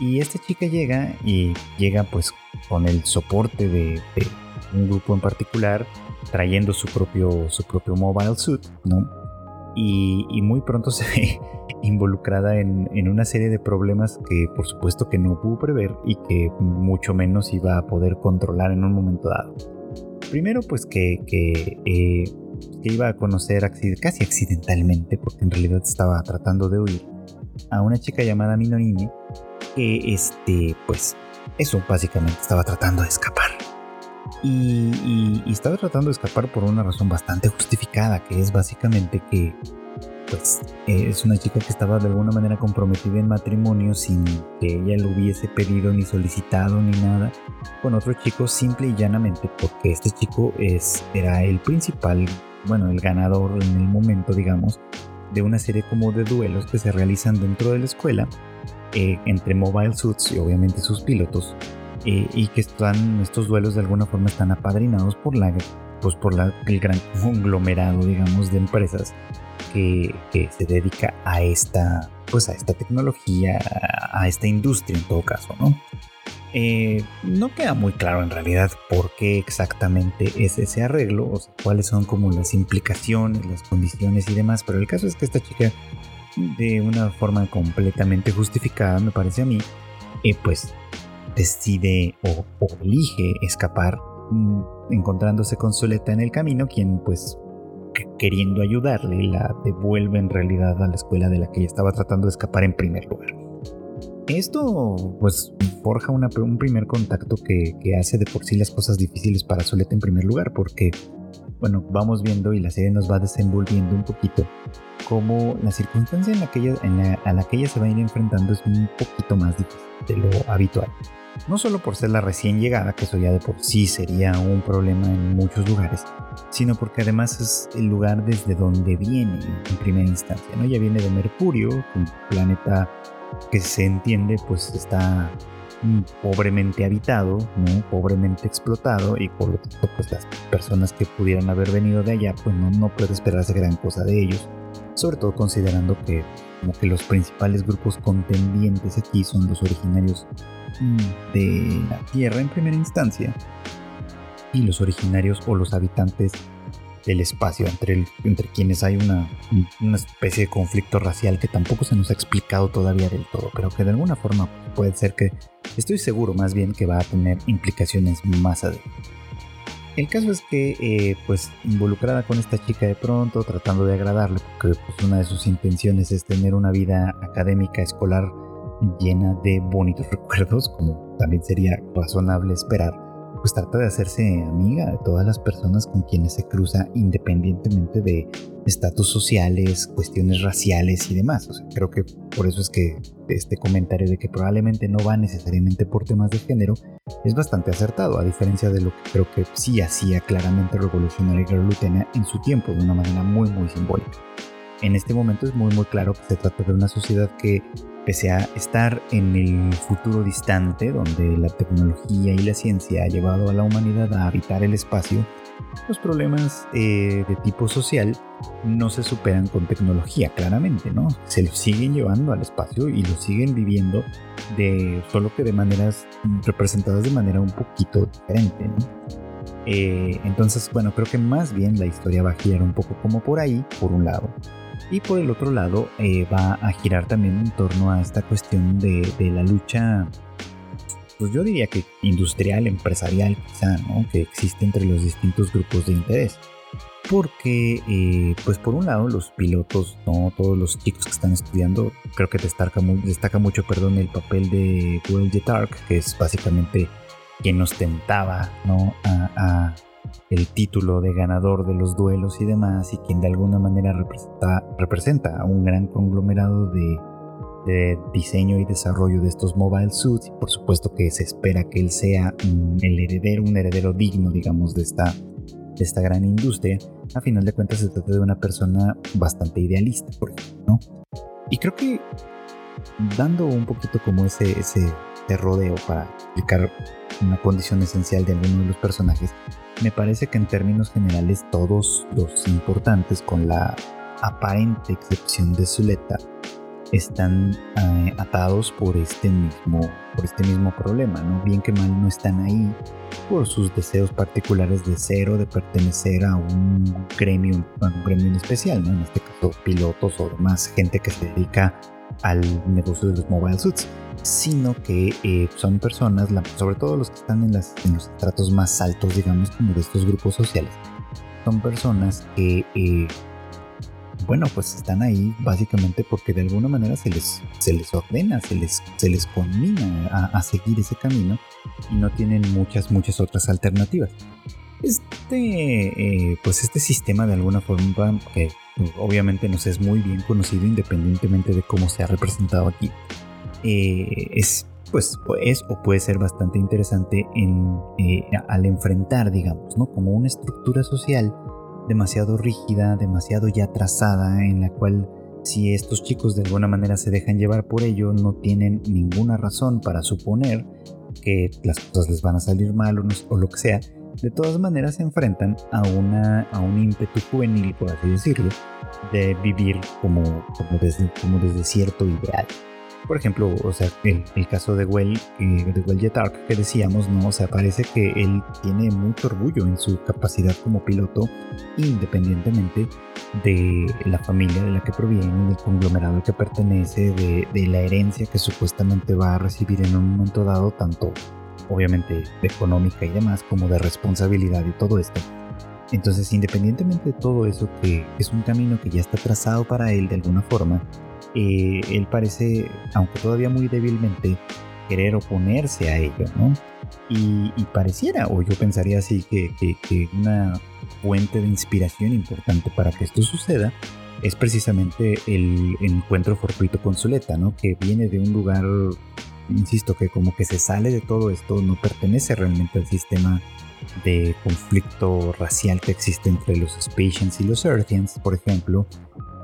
Y esta chica llega y llega pues con el soporte de un grupo en particular trayendo su propio, su propio mobile suit. Y, muy pronto se ve involucrada en, una serie de problemas que por supuesto que no pudo prever y que mucho menos iba a poder controlar en un momento dado. Primero pues que, que, eh, iba a conocer casi accidentalmente, porque en realidad estaba tratando de huir, a una chica llamada Minorini que este pues eso básicamente estaba tratando de escapar y, estaba tratando de escapar por una razón bastante justificada, que es básicamente que pues es una chica que estaba de alguna manera comprometida en matrimonio sin que ella lo hubiese pedido ni solicitado ni nada con otro chico simple y llanamente porque este chico es, era el principal, bueno, el ganador en el momento, digamos, de una serie como de duelos que se realizan dentro de la escuela eh, entre Mobile Suits y obviamente sus pilotos eh, y que están, estos duelos de alguna forma están apadrinados por la pues por la, el gran conglomerado digamos de empresas que, se dedica a esta pues a esta tecnología a esta industria en todo caso no eh, no queda muy claro en realidad por qué exactamente es ese arreglo, o cuáles son como las implicaciones, las condiciones y demás, pero el caso es que esta chica, de una forma completamente justificada, me parece a mí, eh, pues decide o, elige escapar, mm, encontrándose con Soleta en el camino, quien pues queriendo ayudarle la devuelve en realidad a la escuela de la que ella estaba tratando de escapar en primer lugar. Esto pues forja un primer contacto que, hace de por sí las cosas difíciles para Soleta en primer lugar, porque bueno, vamos viendo y la serie nos va desenvolviendo un poquito cómo la circunstancia en la a la que ella se va a ir enfrentando es un poquito más difícil de lo habitual. No solo por ser la recién llegada, que eso ya de por sí sería un problema en muchos lugares, sino porque además es el lugar desde donde viene en primera instancia. ¿no? Ella viene de Mercurio, un planeta que se entiende pues está pobremente habitado, pobremente explotado y por lo tanto pues las personas que pudieran haber venido de allá pues no, no puede esperarse gran cosa de ellos, sobre todo considerando que como que los principales grupos contendientes aquí son los originarios mm, de la Tierra en primera instancia y los originarios o los habitantes del espacio, entre, entre quienes hay una, una, especie de conflicto racial que tampoco se nos ha explicado todavía del todo, pero que de alguna forma puede ser que, estoy seguro más bien que va a tener implicaciones más adelante. El caso es que, eh, pues, involucrada con esta chica de pronto, tratando de agradarle, porque pues, una de sus intenciones es tener una vida académica, escolar, llena de bonitos recuerdos, como también sería razonable esperar, pues trata de hacerse amiga de todas las personas con quienes se cruza independientemente de estatus sociales, cuestiones raciales y demás. O sea, creo que por eso es que este comentario de que probablemente no va necesariamente por temas de género es bastante acertado, a diferencia de lo que creo que sí hacía claramente Revolutionary Girl Lutena en su tiempo, de una manera muy muy simbólica. En este momento es muy muy claro que se trata de una sociedad que pese a estar en el futuro distante, donde la tecnología y la ciencia ha llevado a la humanidad a habitar el espacio, los problemas eh, de tipo social no se superan con tecnología, claramente, ¿no? Se los siguen llevando al espacio y lo siguen viviendo de solo que de maneras representadas de manera un poquito diferente, ¿no? Eh, entonces, bueno, creo que más bien la historia va a girar un poco como por ahí, por un lado y por el otro lado eh, va a girar también en torno a esta cuestión de, la lucha, pues yo diría que industrial, empresarial quizá, ¿no? que existe entre los distintos grupos de interés. Porque, eh, pues por un lado, los pilotos, ¿no? todos los chicos que están estudiando, creo que destaca, destaca mucho perdón, el papel de Will Jetark, que es básicamente quien ostentaba ¿no? a el título de ganador de los duelos y demás, y quien de alguna manera representa, a un gran conglomerado de, diseño y desarrollo de estos mobile suits, y por supuesto que se espera que él sea el heredero, un heredero digno, digamos, de esta, esta gran industria, a final de cuentas se trata de una persona bastante idealista, por ejemplo, ¿no? Y creo que dando un poquito como ese, ese rodeo para explicar una condición esencial de alguno de los personajes, me parece que en términos generales todos los importantes, con la aparente excepción de Zuleta, están eh, atados por este mismo por este mismo problema, ¿no? Bien que mal no están ahí por sus deseos particulares de ser o de pertenecer a un gremio, a un gremio especial, ¿no? En este caso pilotos o demás gente que se dedica al negocio de los mobile suits sino que eh, son personas, sobre todo los que están en, los estratos más altos, digamos, como de estos grupos sociales, son personas que, eh, bueno, pues están ahí básicamente porque de alguna manera se les, se les ordena, se les, se les conmina a, seguir ese camino y no tienen muchas, muchas otras alternativas. Este, eh, pues este sistema de alguna forma que obviamente nos es muy bien conocido independientemente de cómo se ha representado aquí eh, es pues es o puede ser bastante interesante eh, al enfrentar, digamos, ¿no? Como una estructura social demasiado rígida, demasiado ya trazada, en la cual si estos chicos de alguna manera se dejan llevar por ello, no tienen ninguna razón para suponer que las cosas les van a salir mal o, lo que sea, de todas maneras se enfrentan a, una, a un ímpetu juvenil, por así decirlo, de vivir como, como, desde, como desde cierto ideal. Por ejemplo, o sea, el, caso de Well, eh, de Well Jetark que decíamos, ¿no? O sea, parece que él tiene mucho orgullo en su capacidad como piloto, independientemente de la familia de la que proviene, del conglomerado al que pertenece, de la herencia que supuestamente va a recibir en un momento dado, tanto obviamente económica y demás, como de responsabilidad y todo esto. Entonces, independientemente de todo eso, que es un camino que ya está trazado para él de alguna forma, eh, él parece, aunque todavía muy débilmente, querer oponerse a ello, ¿no? Y, pareciera, o yo pensaría así, que, que, una fuente de inspiración importante para que esto suceda es precisamente el, encuentro fortuito con Zuleta, ¿no? Que viene de un lugar, insisto, que como que se sale de todo esto, no pertenece realmente al sistema de conflicto racial que existe entre los Spacians y los Earthians, por ejemplo,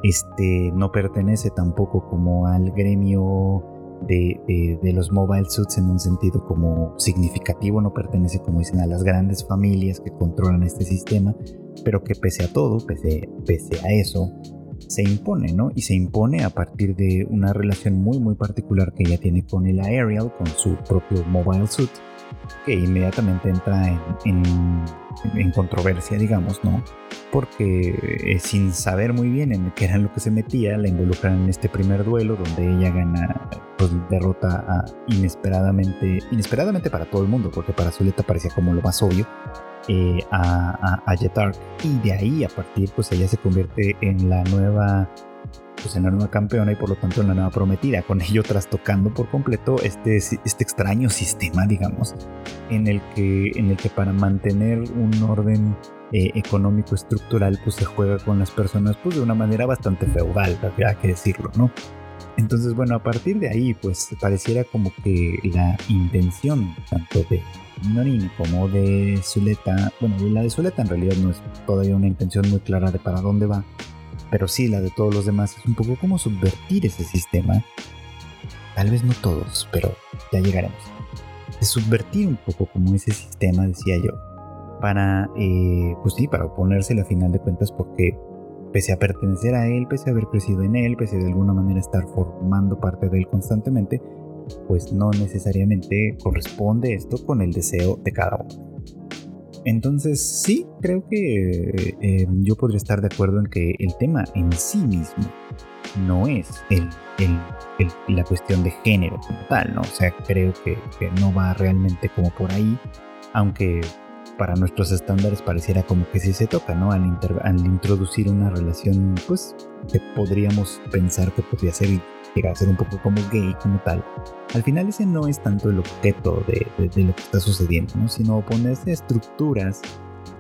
este no pertenece tampoco como al gremio de, los mobile suits en un sentido como significativo, no pertenece como dicen a las grandes familias que controlan este sistema, pero que pese a todo, pese, pese a eso, se impone, ¿no? Y se impone a partir de una relación muy muy particular que ella tiene con el Aerial, con su propio mobile suit, que inmediatamente entra en, en, controversia, digamos, ¿no? Porque eh, sin saber muy bien en qué era lo que se metía, la involucran en este primer duelo donde ella gana, pues derrota a, inesperadamente, inesperadamente para todo el mundo, porque para Zuleta parecía como lo más obvio, eh, a, a, a Y de ahí, a partir, pues ella se convierte en la nueva pues en la nueva campeona y por lo tanto en la nueva prometida, con ello trastocando por completo este, este extraño sistema, digamos, en el que, en el que para mantener un orden eh, económico estructural pues se juega con las personas pues de una manera bastante feudal, hay que decirlo, ¿no? Entonces, bueno, a partir de ahí, pues pareciera como que la intención tanto de Norin como de Zuleta, bueno, la de Zuleta en realidad no es todavía una intención muy clara de para dónde va, pero sí la de todos los demás es un poco como subvertir ese sistema. Tal vez no todos, pero ya llegaremos. Es subvertir un poco como ese sistema, decía yo, para, eh, pues sí, para oponérsele a final de cuentas, porque pese a pertenecer a él, pese a haber crecido en él, pese a de alguna manera estar formando parte de él constantemente, pues no necesariamente corresponde esto con el deseo de cada uno. Entonces sí, creo que eh, yo podría estar de acuerdo en que el tema en sí mismo no es la cuestión de género como tal, ¿no? O sea, creo que, no va realmente como por ahí, aunque para nuestros estándares pareciera como que sí se toca, ¿no? Al, al introducir una relación, pues, que podríamos pensar que podría ser llega ser un poco como gay como tal, al final ese no es tanto el objeto de, lo que está sucediendo, ¿no? sino oponerse a estructuras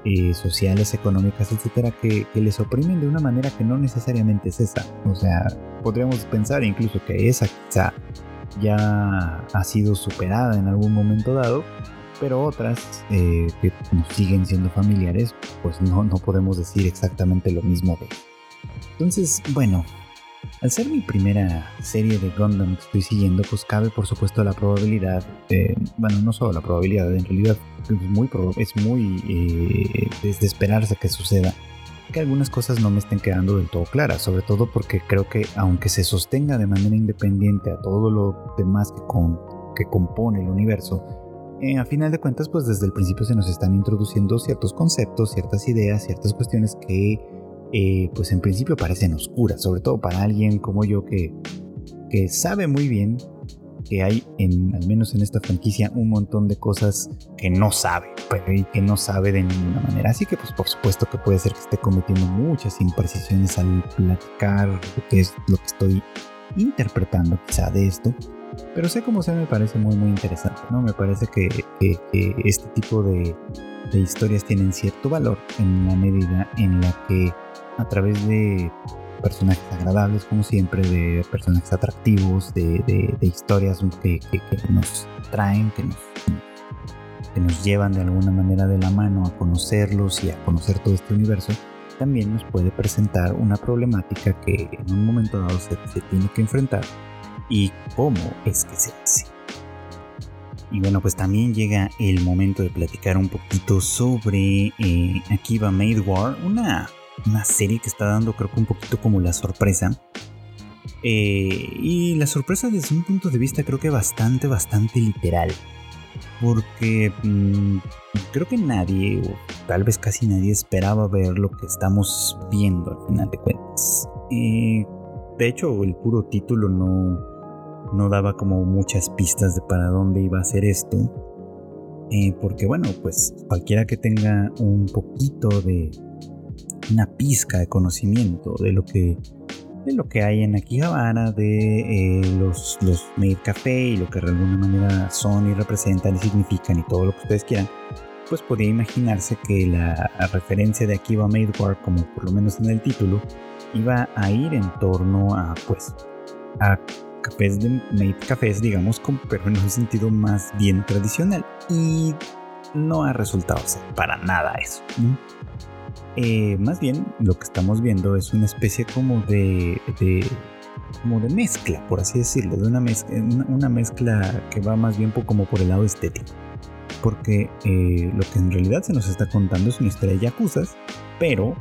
eh, sociales, económicas, etcétera, que, les oprimen de una manera que no necesariamente es esa. O sea, podríamos pensar incluso que esa quizá ya ha sido superada en algún momento dado, pero otras eh, que siguen siendo familiares, pues no, no podemos decir exactamente lo mismo de. Entonces, bueno, al ser mi primera serie de Gundam que estoy siguiendo, pues cabe por supuesto la probabilidad, bueno, no solo la probabilidad, en realidad es muy, es muy eh, de esperarse que suceda, que algunas cosas no me estén quedando del todo claras, sobre todo porque creo que aunque se sostenga de manera independiente a todo lo demás que, con, que compone el universo, eh, a final de cuentas, pues desde el principio se nos están introduciendo ciertos conceptos, ciertas ideas, ciertas cuestiones que eh, pues en principio parecen oscuras, sobre todo para alguien como yo que, que sabe muy bien que hay, en, al menos en esta franquicia, un montón de cosas que no sabe, pero y que no sabe de ninguna manera. Así que pues por supuesto que puede ser que esté cometiendo muchas imprecisiones al platicar lo que es lo que estoy interpretando quizá de esto. Pero sé como sea, me parece muy muy interesante, ¿no? Me parece que, este tipo de, de historias tienen cierto valor en la medida en la que a través de personajes agradables como siempre, de personajes atractivos, de, historias que, nos traen, que nos, que nos llevan de alguna manera de la mano a conocerlos y a conocer todo este universo, también nos puede presentar una problemática que en un momento dado se, tiene que enfrentar y cómo es que se hace. Y bueno, pues también llega el momento de platicar un poquito sobre eh, Akiba Made War, una una serie que está dando creo que un poquito como la sorpresa. Eh, y la sorpresa desde un punto de vista creo que bastante, bastante literal. Porque mm, creo que nadie, o tal vez casi nadie, esperaba ver lo que estamos viendo al final de cuentas. Eh, de hecho, el puro título no, no daba como muchas pistas de para dónde iba a ser esto. Eh, porque bueno, pues cualquiera que tenga un poquito de, una pizca de conocimiento de lo que de lo que hay en Akihabara, de eh, los, los Made Café y lo que de alguna manera son y representan y significan y todo lo que ustedes quieran, pues podría imaginarse que la referencia de Akiba Made War, como por lo menos en el título, iba a ir en torno a, pues, a cafés de Made Cafés, digamos, pero en un sentido más bien tradicional. Y no ha resultado ser para nada eso. Eh, más bien lo que estamos viendo es una especie como de, como de mezcla, por así decirlo, de una mezcla, una, mezcla que va más bien como por el lado estético. Porque eh, lo que en realidad se nos está contando es una historia de yakuzas, pero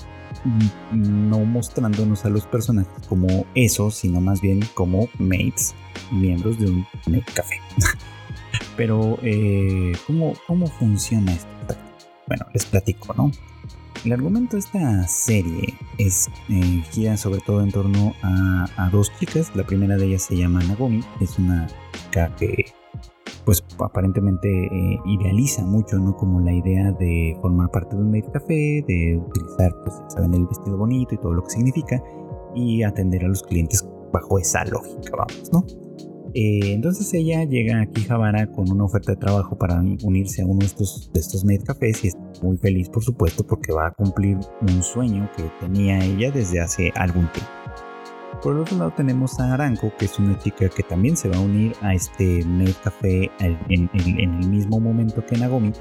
no mostrándonos a los personajes como eso, sino más bien como mates, miembros de un café. pero, eh, ¿cómo, ¿cómo funciona esto? Bueno, les platico, ¿no? El argumento de esta serie es eh, gira sobre todo en torno a, dos chicas. La primera de ellas se llama Nagomi, es una chica que pues aparentemente eh, idealiza mucho, ¿no? Como la idea de formar parte de un made café, de utilizar, pues, saben, el vestido bonito y todo lo que significa, y atender a los clientes bajo esa lógica, vamos, ¿no? Eh, entonces ella llega aquí a Javara con una oferta de trabajo para unirse a uno de estos, de estos Made Cafés y está muy feliz por supuesto porque va a cumplir un sueño que tenía ella desde hace algún tiempo. Por el otro lado tenemos a Aranco, que es una chica que también se va a unir a este Made Café en el mismo momento que Nagomi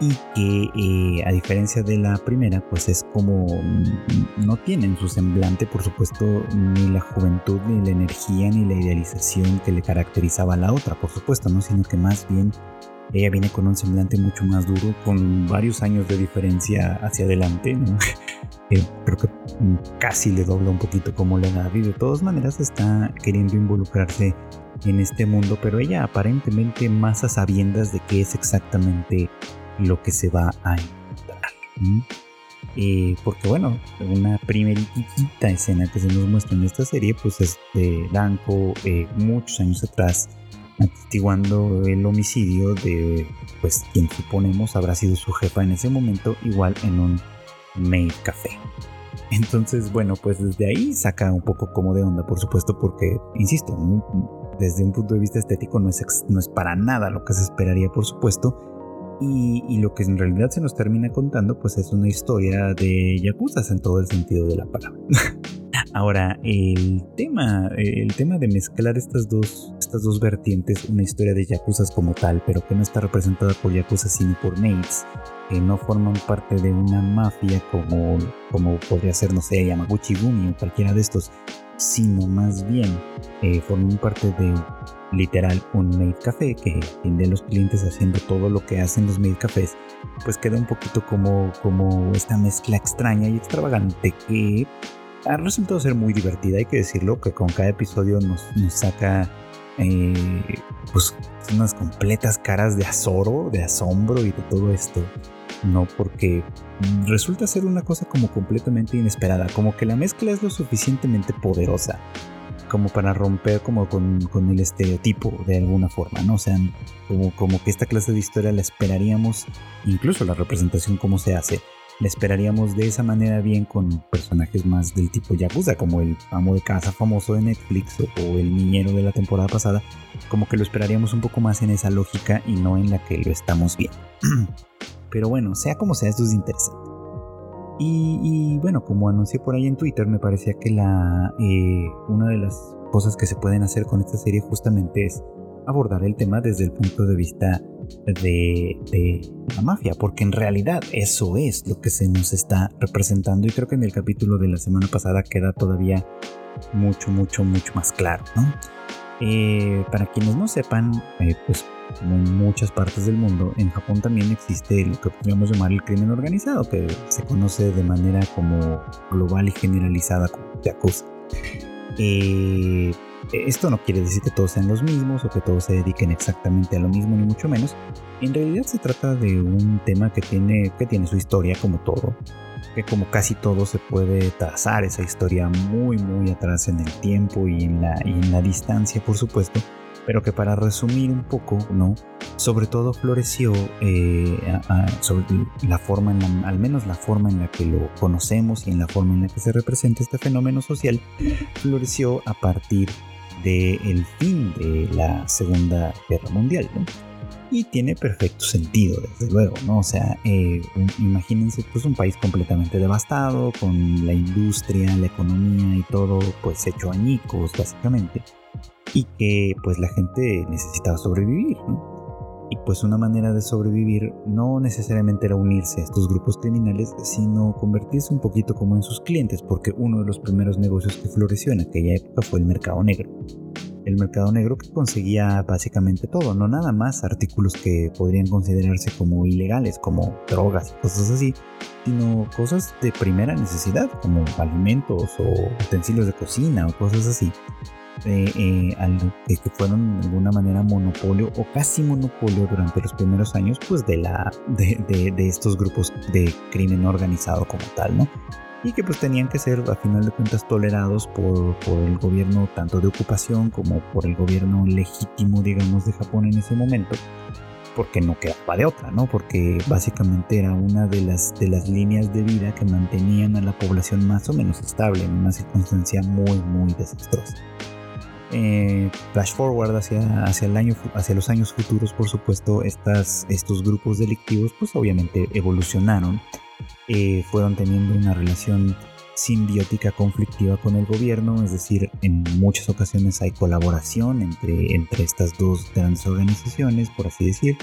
y que eh, a diferencia de la primera pues es como mm, no tienen su semblante por supuesto ni la juventud ni la energía ni la idealización que le caracterizaba a la otra por supuesto no sino que más bien ella viene con un semblante mucho más duro con varios años de diferencia hacia adelante ¿no? Eh, creo que casi le dobla un poquito como la edad y de todas maneras está queriendo involucrarse en este mundo pero ella aparentemente más a sabiendas de qué es exactamente que se va a encontrar. Eh, porque bueno, una primeritita escena que se nos muestra en esta serie, pues es de Danko eh, muchos años atrás, atestiguando el homicidio de pues quien suponemos habrá sido su jefa en ese momento, igual en un maid café. Entonces, bueno, pues desde ahí saca un poco como de onda, por supuesto, porque, insisto, desde un punto de vista estético no es, no es para nada lo que se esperaría, por supuesto, y, lo que en realidad se nos termina contando, pues es una historia de yakuzas en todo el sentido de la palabra. Ahora, el tema, el tema de mezclar estas dos, estas dos vertientes, una historia de yakuzas como tal, pero que no está representada por yakuzas sino por mates, que no forman parte de una mafia como, como podría ser, no sé, Yamaguchi Gumi o cualquiera de estos, sino más bien eh, forman parte de literal un made café que tiene los clientes haciendo todo lo que hacen los made cafés, pues queda un poquito como, como esta mezcla extraña y extravagante que ha resultado ser muy divertida, hay que decirlo, que con cada episodio nos, nos saca eh, pues unas completas caras de azoro, de asombro y de todo esto. No, porque resulta ser una cosa como completamente inesperada, como que la mezcla es lo suficientemente poderosa como para romper como con, el estereotipo de alguna forma, ¿no? O sea, como, como que esta clase de historia la esperaríamos, incluso la representación como se hace, la esperaríamos de esa manera bien con personajes más del tipo Yakuza, como el amo de casa famoso de Netflix o, el niñero de la temporada pasada, como que lo esperaríamos un poco más en esa lógica y no en la que lo estamos viendo. Pero bueno, sea como sea, esto es interesante. Y, bueno, como anuncié por ahí en Twitter, me parecía que la, eh, una de las cosas que se pueden hacer con esta serie justamente es abordar el tema desde el punto de vista de, de, la mafia, porque en realidad eso es lo que se nos está representando y creo que en el capítulo de la semana pasada queda todavía mucho, mucho, mucho más claro, ¿no? Eh, para quienes no sepan, eh, pues como en muchas partes del mundo, en Japón también existe lo que podríamos llamar el crimen organizado, que se conoce de manera como global y generalizada como Yakuza. Eh, esto no quiere decir que todos sean los mismos o que todos se dediquen exactamente a lo mismo, ni mucho menos. En realidad se trata de un tema que tiene, que tiene su historia como todo, que como casi todo se puede trazar esa historia muy muy atrás en el tiempo y en la, y en la distancia, por supuesto pero que para resumir un poco, ¿no? Sobre todo floreció eh, sobre la forma, en al menos la forma en la que lo conocemos y en la forma en la que se representa este fenómeno social, floreció a partir del fin de la Segunda Guerra Mundial, ¿no? Y tiene perfecto sentido, desde luego, ¿no? O sea, eh, imagínense pues un país completamente devastado, con la industria, la economía y todo pues hecho añicos básicamente, y que pues la gente necesitaba sobrevivir, ¿no? Y pues una manera de sobrevivir no necesariamente era unirse a estos grupos criminales, sino convertirse un poquito como en sus clientes, porque uno de los primeros negocios que floreció en aquella época fue el mercado negro el mercado negro que conseguía básicamente todo, no nada más artículos que podrían considerarse como ilegales, como drogas y cosas así, sino cosas de primera necesidad, como alimentos o utensilios de cocina o cosas así. Eh, eh, que fueron de alguna manera monopolio o casi monopolio durante los primeros años pues de la de, de estos grupos de crimen organizado como tal no y que pues tenían que ser a final de cuentas tolerados por, por, el gobierno tanto de ocupación como por el gobierno legítimo digamos de Japón en ese momento porque no quedaba de otra, ¿no? Porque básicamente era una de las, de las líneas de vida que mantenían a la población más o menos estable en una circunstancia muy, muy desastrosa. Eh, flash forward hacia, hacia, el año, hacia los años futuros, por supuesto, estas, estos grupos delictivos pues obviamente evolucionaron eh, fueron teniendo una relación simbiótica conflictiva con el gobierno, es decir, en muchas ocasiones hay colaboración entre, entre estas dos grandes organizaciones, por así decir.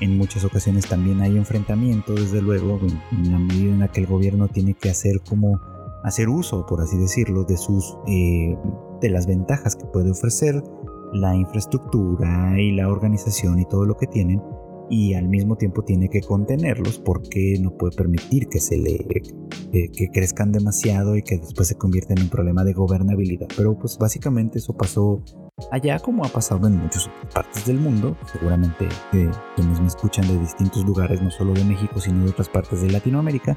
En muchas ocasiones también hay enfrentamiento, desde luego, en, la medida en la que el gobierno tiene que hacer como hacer uso, por así decirlo, de sus eh, de las ventajas que puede ofrecer la infraestructura y la organización y todo lo que tienen y al mismo tiempo tiene que contenerlos porque no puede permitir que se le que, crezcan demasiado y que después se convierta en un problema de gobernabilidad. Pero pues básicamente eso pasó allá como ha pasado en muchas partes del mundo. Seguramente eh, quienes me escuchan de distintos lugares, no solo de México, sino de otras partes de Latinoamérica,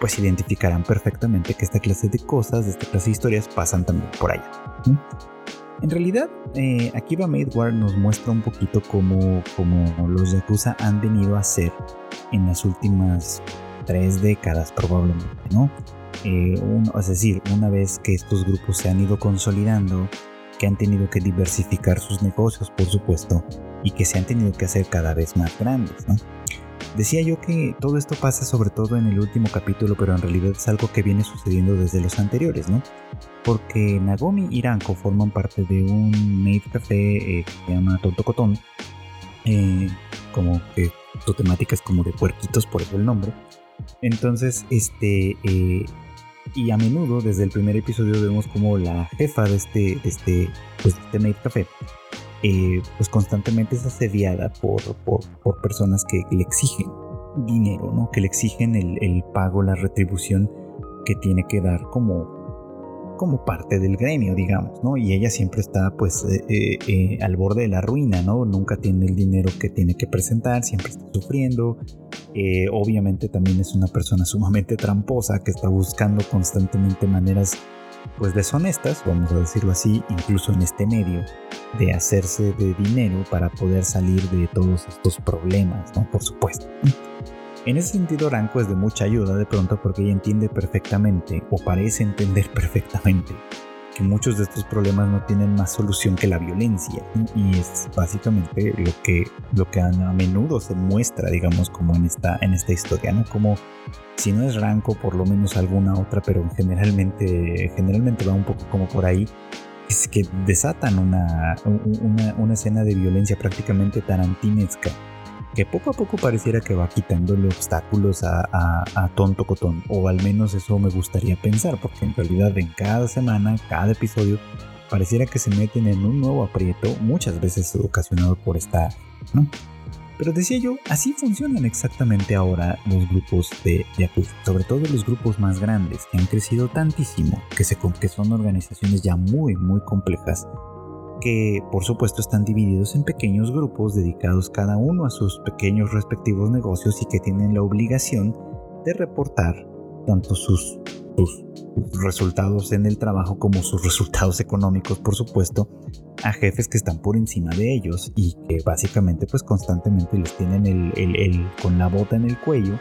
pues identificarán perfectamente que esta clase de cosas, de esta clase de historias pasan también por allá. En realidad, eh, Akiba Made War nos muestra un poquito cómo, los Yakuza han venido a ser en las últimas tres décadas probablemente, ¿no? Eh, es decir, una vez que estos grupos se han ido consolidando, que han tenido que diversificar sus negocios, por supuesto, y que se han tenido que hacer cada vez más grandes, ¿no? Decía yo que todo esto pasa sobre todo en el último capítulo, pero en realidad es algo que viene sucediendo desde los anteriores, ¿no? Porque Nagomi y Ranko forman parte de un maid café eh, que se llama Tonto Cotón, eh, como que su temática es como de puerquitos, por eso el nombre. Entonces, este, eh, y a menudo desde el primer episodio vemos como la jefa de este, de este, pues, de este maid café eh, pues constantemente es asediada por, por, personas que le exigen dinero, ¿no? Que le exigen el, pago, la retribución que tiene que dar como, como parte del gremio, digamos, ¿no? Y ella siempre está pues eh, eh, al borde de la ruina, ¿no? Nunca tiene el dinero que tiene que presentar, siempre está sufriendo. obviamente también es una persona sumamente tramposa que está buscando constantemente maneras pues deshonestas, vamos a decirlo así, incluso en este medio, de hacerse de dinero para poder salir de todos estos problemas, ¿no? Por supuesto. En ese sentido, Ranko es de mucha ayuda de pronto porque ella entiende perfectamente, o parece entender perfectamente, que muchos de estos problemas no tienen más solución que la violencia. Y es básicamente lo que, lo que a, menudo se muestra, digamos, como en esta, en esta historia, ¿no? Como si no es Ranko, por lo menos alguna otra, pero generalmente, generalmente va un poco como por ahí, es que desatan una, una, una escena de violencia prácticamente tarantinesca que poco a poco pareciera que va quitándole obstáculos a, Tonto Cotón, o al menos eso me gustaría pensar, porque en realidad en cada semana, cada episodio, pareciera que se meten en un nuevo aprieto, muchas veces ocasionado por esta... ¿no? Pero decía yo, así funcionan exactamente ahora los grupos de Yakuza, sobre todo los grupos más grandes, que han crecido tantísimo, que, se, que son organizaciones ya muy, muy complejas, que por supuesto están divididos en pequeños grupos dedicados cada uno a sus pequeños respectivos negocios y que tienen la obligación de reportar tanto sus sus resultados en el trabajo como sus resultados económicos, por supuesto, a jefes que están por encima de ellos y que básicamente pues constantemente les tienen el, con la bota en el cuello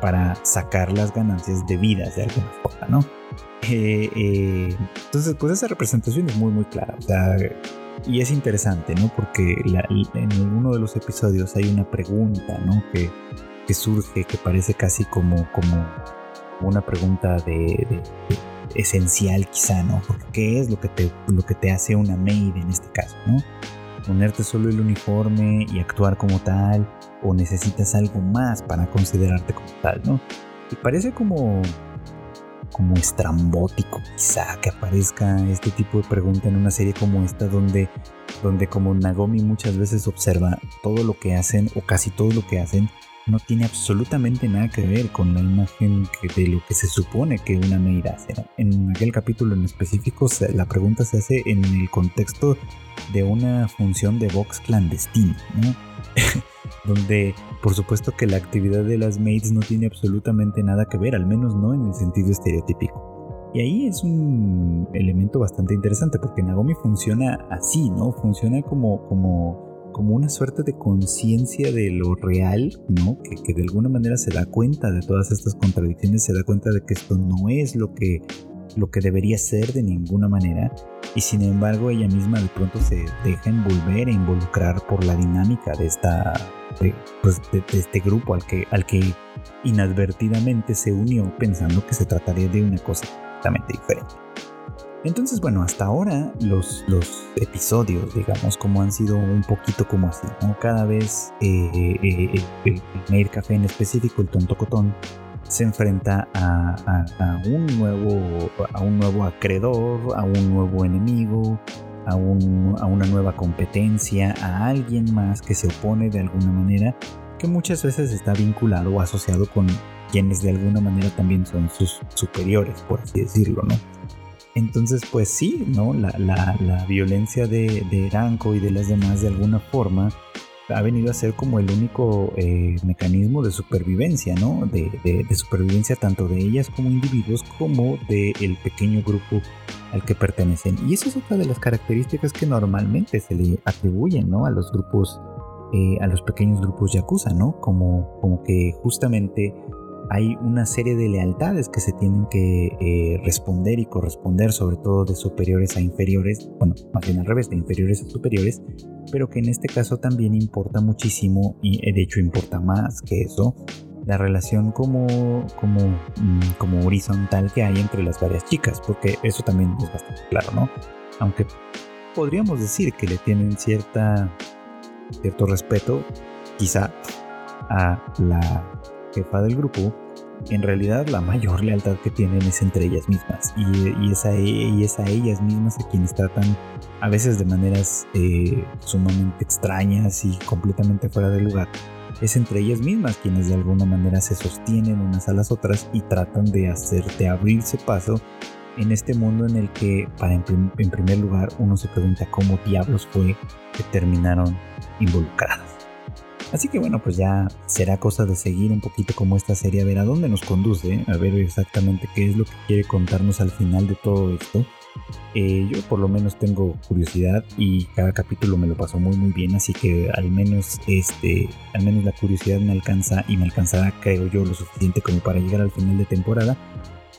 para sacar las ganancias debidas de alguna forma, ¿no? Eh, eh, entonces, pues esa representación es muy, muy clara. Y es interesante, ¿no? Porque en uno de los episodios hay una pregunta, ¿no? Que, surge, que parece casi como, como una pregunta de, esencial quizá, ¿no? ¿Qué es lo que, te, lo que te hace una maid en este caso, ¿no? Ponerte solo el uniforme y actuar como tal, o necesitas algo más para considerarte como tal, ¿no? Y parece como como estrambótico quizá que aparezca este tipo de pregunta en una serie como esta donde donde como Nagomi muchas veces observa todo lo que hacen o casi todo lo que hacen no tiene absolutamente nada que ver con la imagen de lo que se supone que una maid hace. En aquel capítulo en específico la pregunta se hace en el contexto de una función de box clandestino, donde por supuesto que la actividad de las maids no tiene absolutamente nada que ver, al menos no en el sentido estereotípico. Y ahí es un elemento bastante interesante porque Nagomi funciona así, ¿no? Funciona como, como como una suerte de conciencia de lo real, ¿no? Que, de alguna manera se da cuenta de todas estas contradicciones, se da cuenta de que esto no es lo que, lo que debería ser de ninguna manera, y sin embargo ella misma de pronto se deja envolver e involucrar por la dinámica de esta pues, de, este grupo al que, al que inadvertidamente se unió pensando que se trataría de una cosa completamente diferente. Entonces, bueno, hasta ahora los, episodios, digamos, como han sido un poquito como así, ¿no? Cada vez eh, eh, eh, el, Mail Café en específico, el Tonto Cotón, se enfrenta a, un nuevo, a un nuevo acreedor, a un nuevo enemigo, a una nueva competencia, a alguien más que se opone de alguna manera, que muchas veces está vinculado o asociado con quienes de alguna manera también son sus superiores, por así decirlo, ¿no? Entonces, pues sí, ¿no? La, la, violencia de, de Eranco y de las demás de alguna forma ha venido a ser como el único eh, mecanismo de supervivencia, ¿no? De, de, supervivencia tanto de ellas como individuos como del pequeño grupo al que pertenecen. Y eso es otra de las características que normalmente se le atribuyen, ¿no? A los grupos, eh, a los pequeños grupos yakuza, ¿no? Como, como que justamente hay una serie de lealtades que se tienen que eh, responder y corresponder, sobre todo de superiores a inferiores, bueno, más bien al revés, de inferiores a superiores, pero que en este caso también importa muchísimo y eh, de hecho importa más que eso, la relación como, como, mm, como horizontal que hay entre las varias chicas, porque eso también es bastante claro, ¿no? Aunque podríamos decir que le tienen cierta, cierto respeto, quizá a la jefa del grupo, en realidad la mayor lealtad que tienen es entre ellas mismas y, es, a, y es, a, ellas mismas a quienes tratan a veces de maneras eh, sumamente extrañas y completamente fuera de lugar. Es entre ellas mismas quienes de alguna manera se sostienen unas a las otras y tratan de hacerte abrirse paso en este mundo en el que, para en primer lugar, uno se pregunta cómo diablos fue que terminaron involucradas. Así que bueno, pues ya será cosa de seguir un poquito como esta serie, a ver a dónde nos conduce, a ver exactamente qué es lo que quiere contarnos al final de todo esto. Eh, yo por lo menos tengo curiosidad y cada capítulo me lo pasó muy muy bien, así que al menos este, al menos la curiosidad me alcanza y me alcanzará, creo yo, lo suficiente como para llegar al final de temporada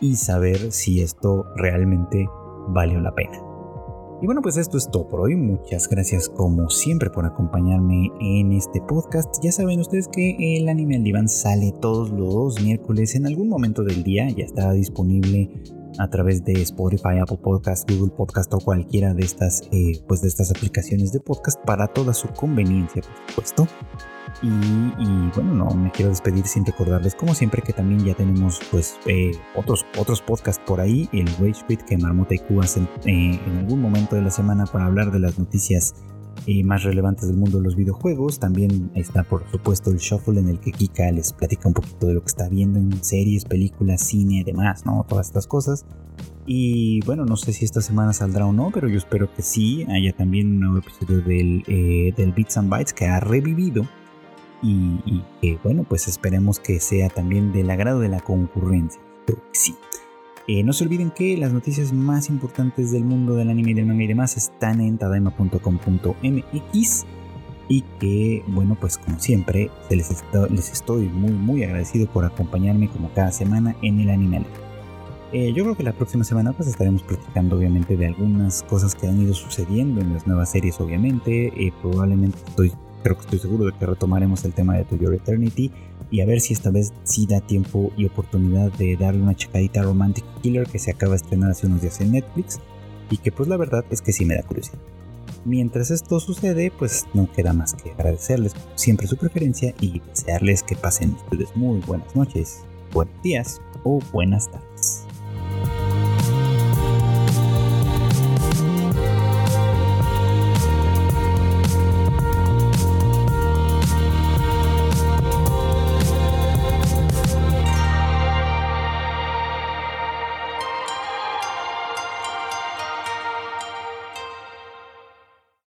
y saber si esto realmente valió la pena. Y bueno, pues esto es todo por hoy. Muchas gracias como siempre por acompañarme en este podcast. Ya saben ustedes que el anime al diván sale todos los miércoles en algún momento del día. Ya está disponible a través de Spotify, Apple Podcast, Google Podcast o cualquiera de estas, eh, pues de estas aplicaciones de podcast para toda su conveniencia, por supuesto. Y, bueno, no me quiero despedir sin recordarles, como siempre, que también ya tenemos pues eh, otros, otros podcasts por ahí. El Rage que Marmota y Q hacen eh, en algún momento de la semana para hablar de las noticias eh, más relevantes del mundo de los videojuegos. También está, por supuesto, el Shuffle en el que Kika les platica un poquito de lo que está viendo en series, películas, cine, demás, ¿no? Todas estas cosas. Y bueno, no sé si esta semana saldrá o no, pero yo espero que sí. Haya también un nuevo episodio del, del Bits and Bytes que ha revivido y, que bueno, pues esperemos que sea también del agrado de la concurrencia. sí. Eh, no se olviden que las noticias más importantes del mundo del anime y del manga y demás están en tadaima.com.mx y que, bueno, pues como siempre, les, les estoy muy, muy agradecido por acompañarme como cada semana en el anime. Eh, yo creo que la próxima semana pues estaremos platicando obviamente de algunas cosas que han ido sucediendo en las nuevas series obviamente. Eh, probablemente estoy, creo que estoy seguro de que retomaremos el tema de To Your Eternity y a ver si esta vez sí da tiempo y oportunidad de darle una checadita a Romantic Killer que se acaba de estrenar hace unos días en Netflix y que pues la verdad es que sí me da curiosidad. Mientras esto sucede, pues no queda más que agradecerles siempre su preferencia y desearles que pasen ustedes muy buenas noches, buenos días o buenas tardes.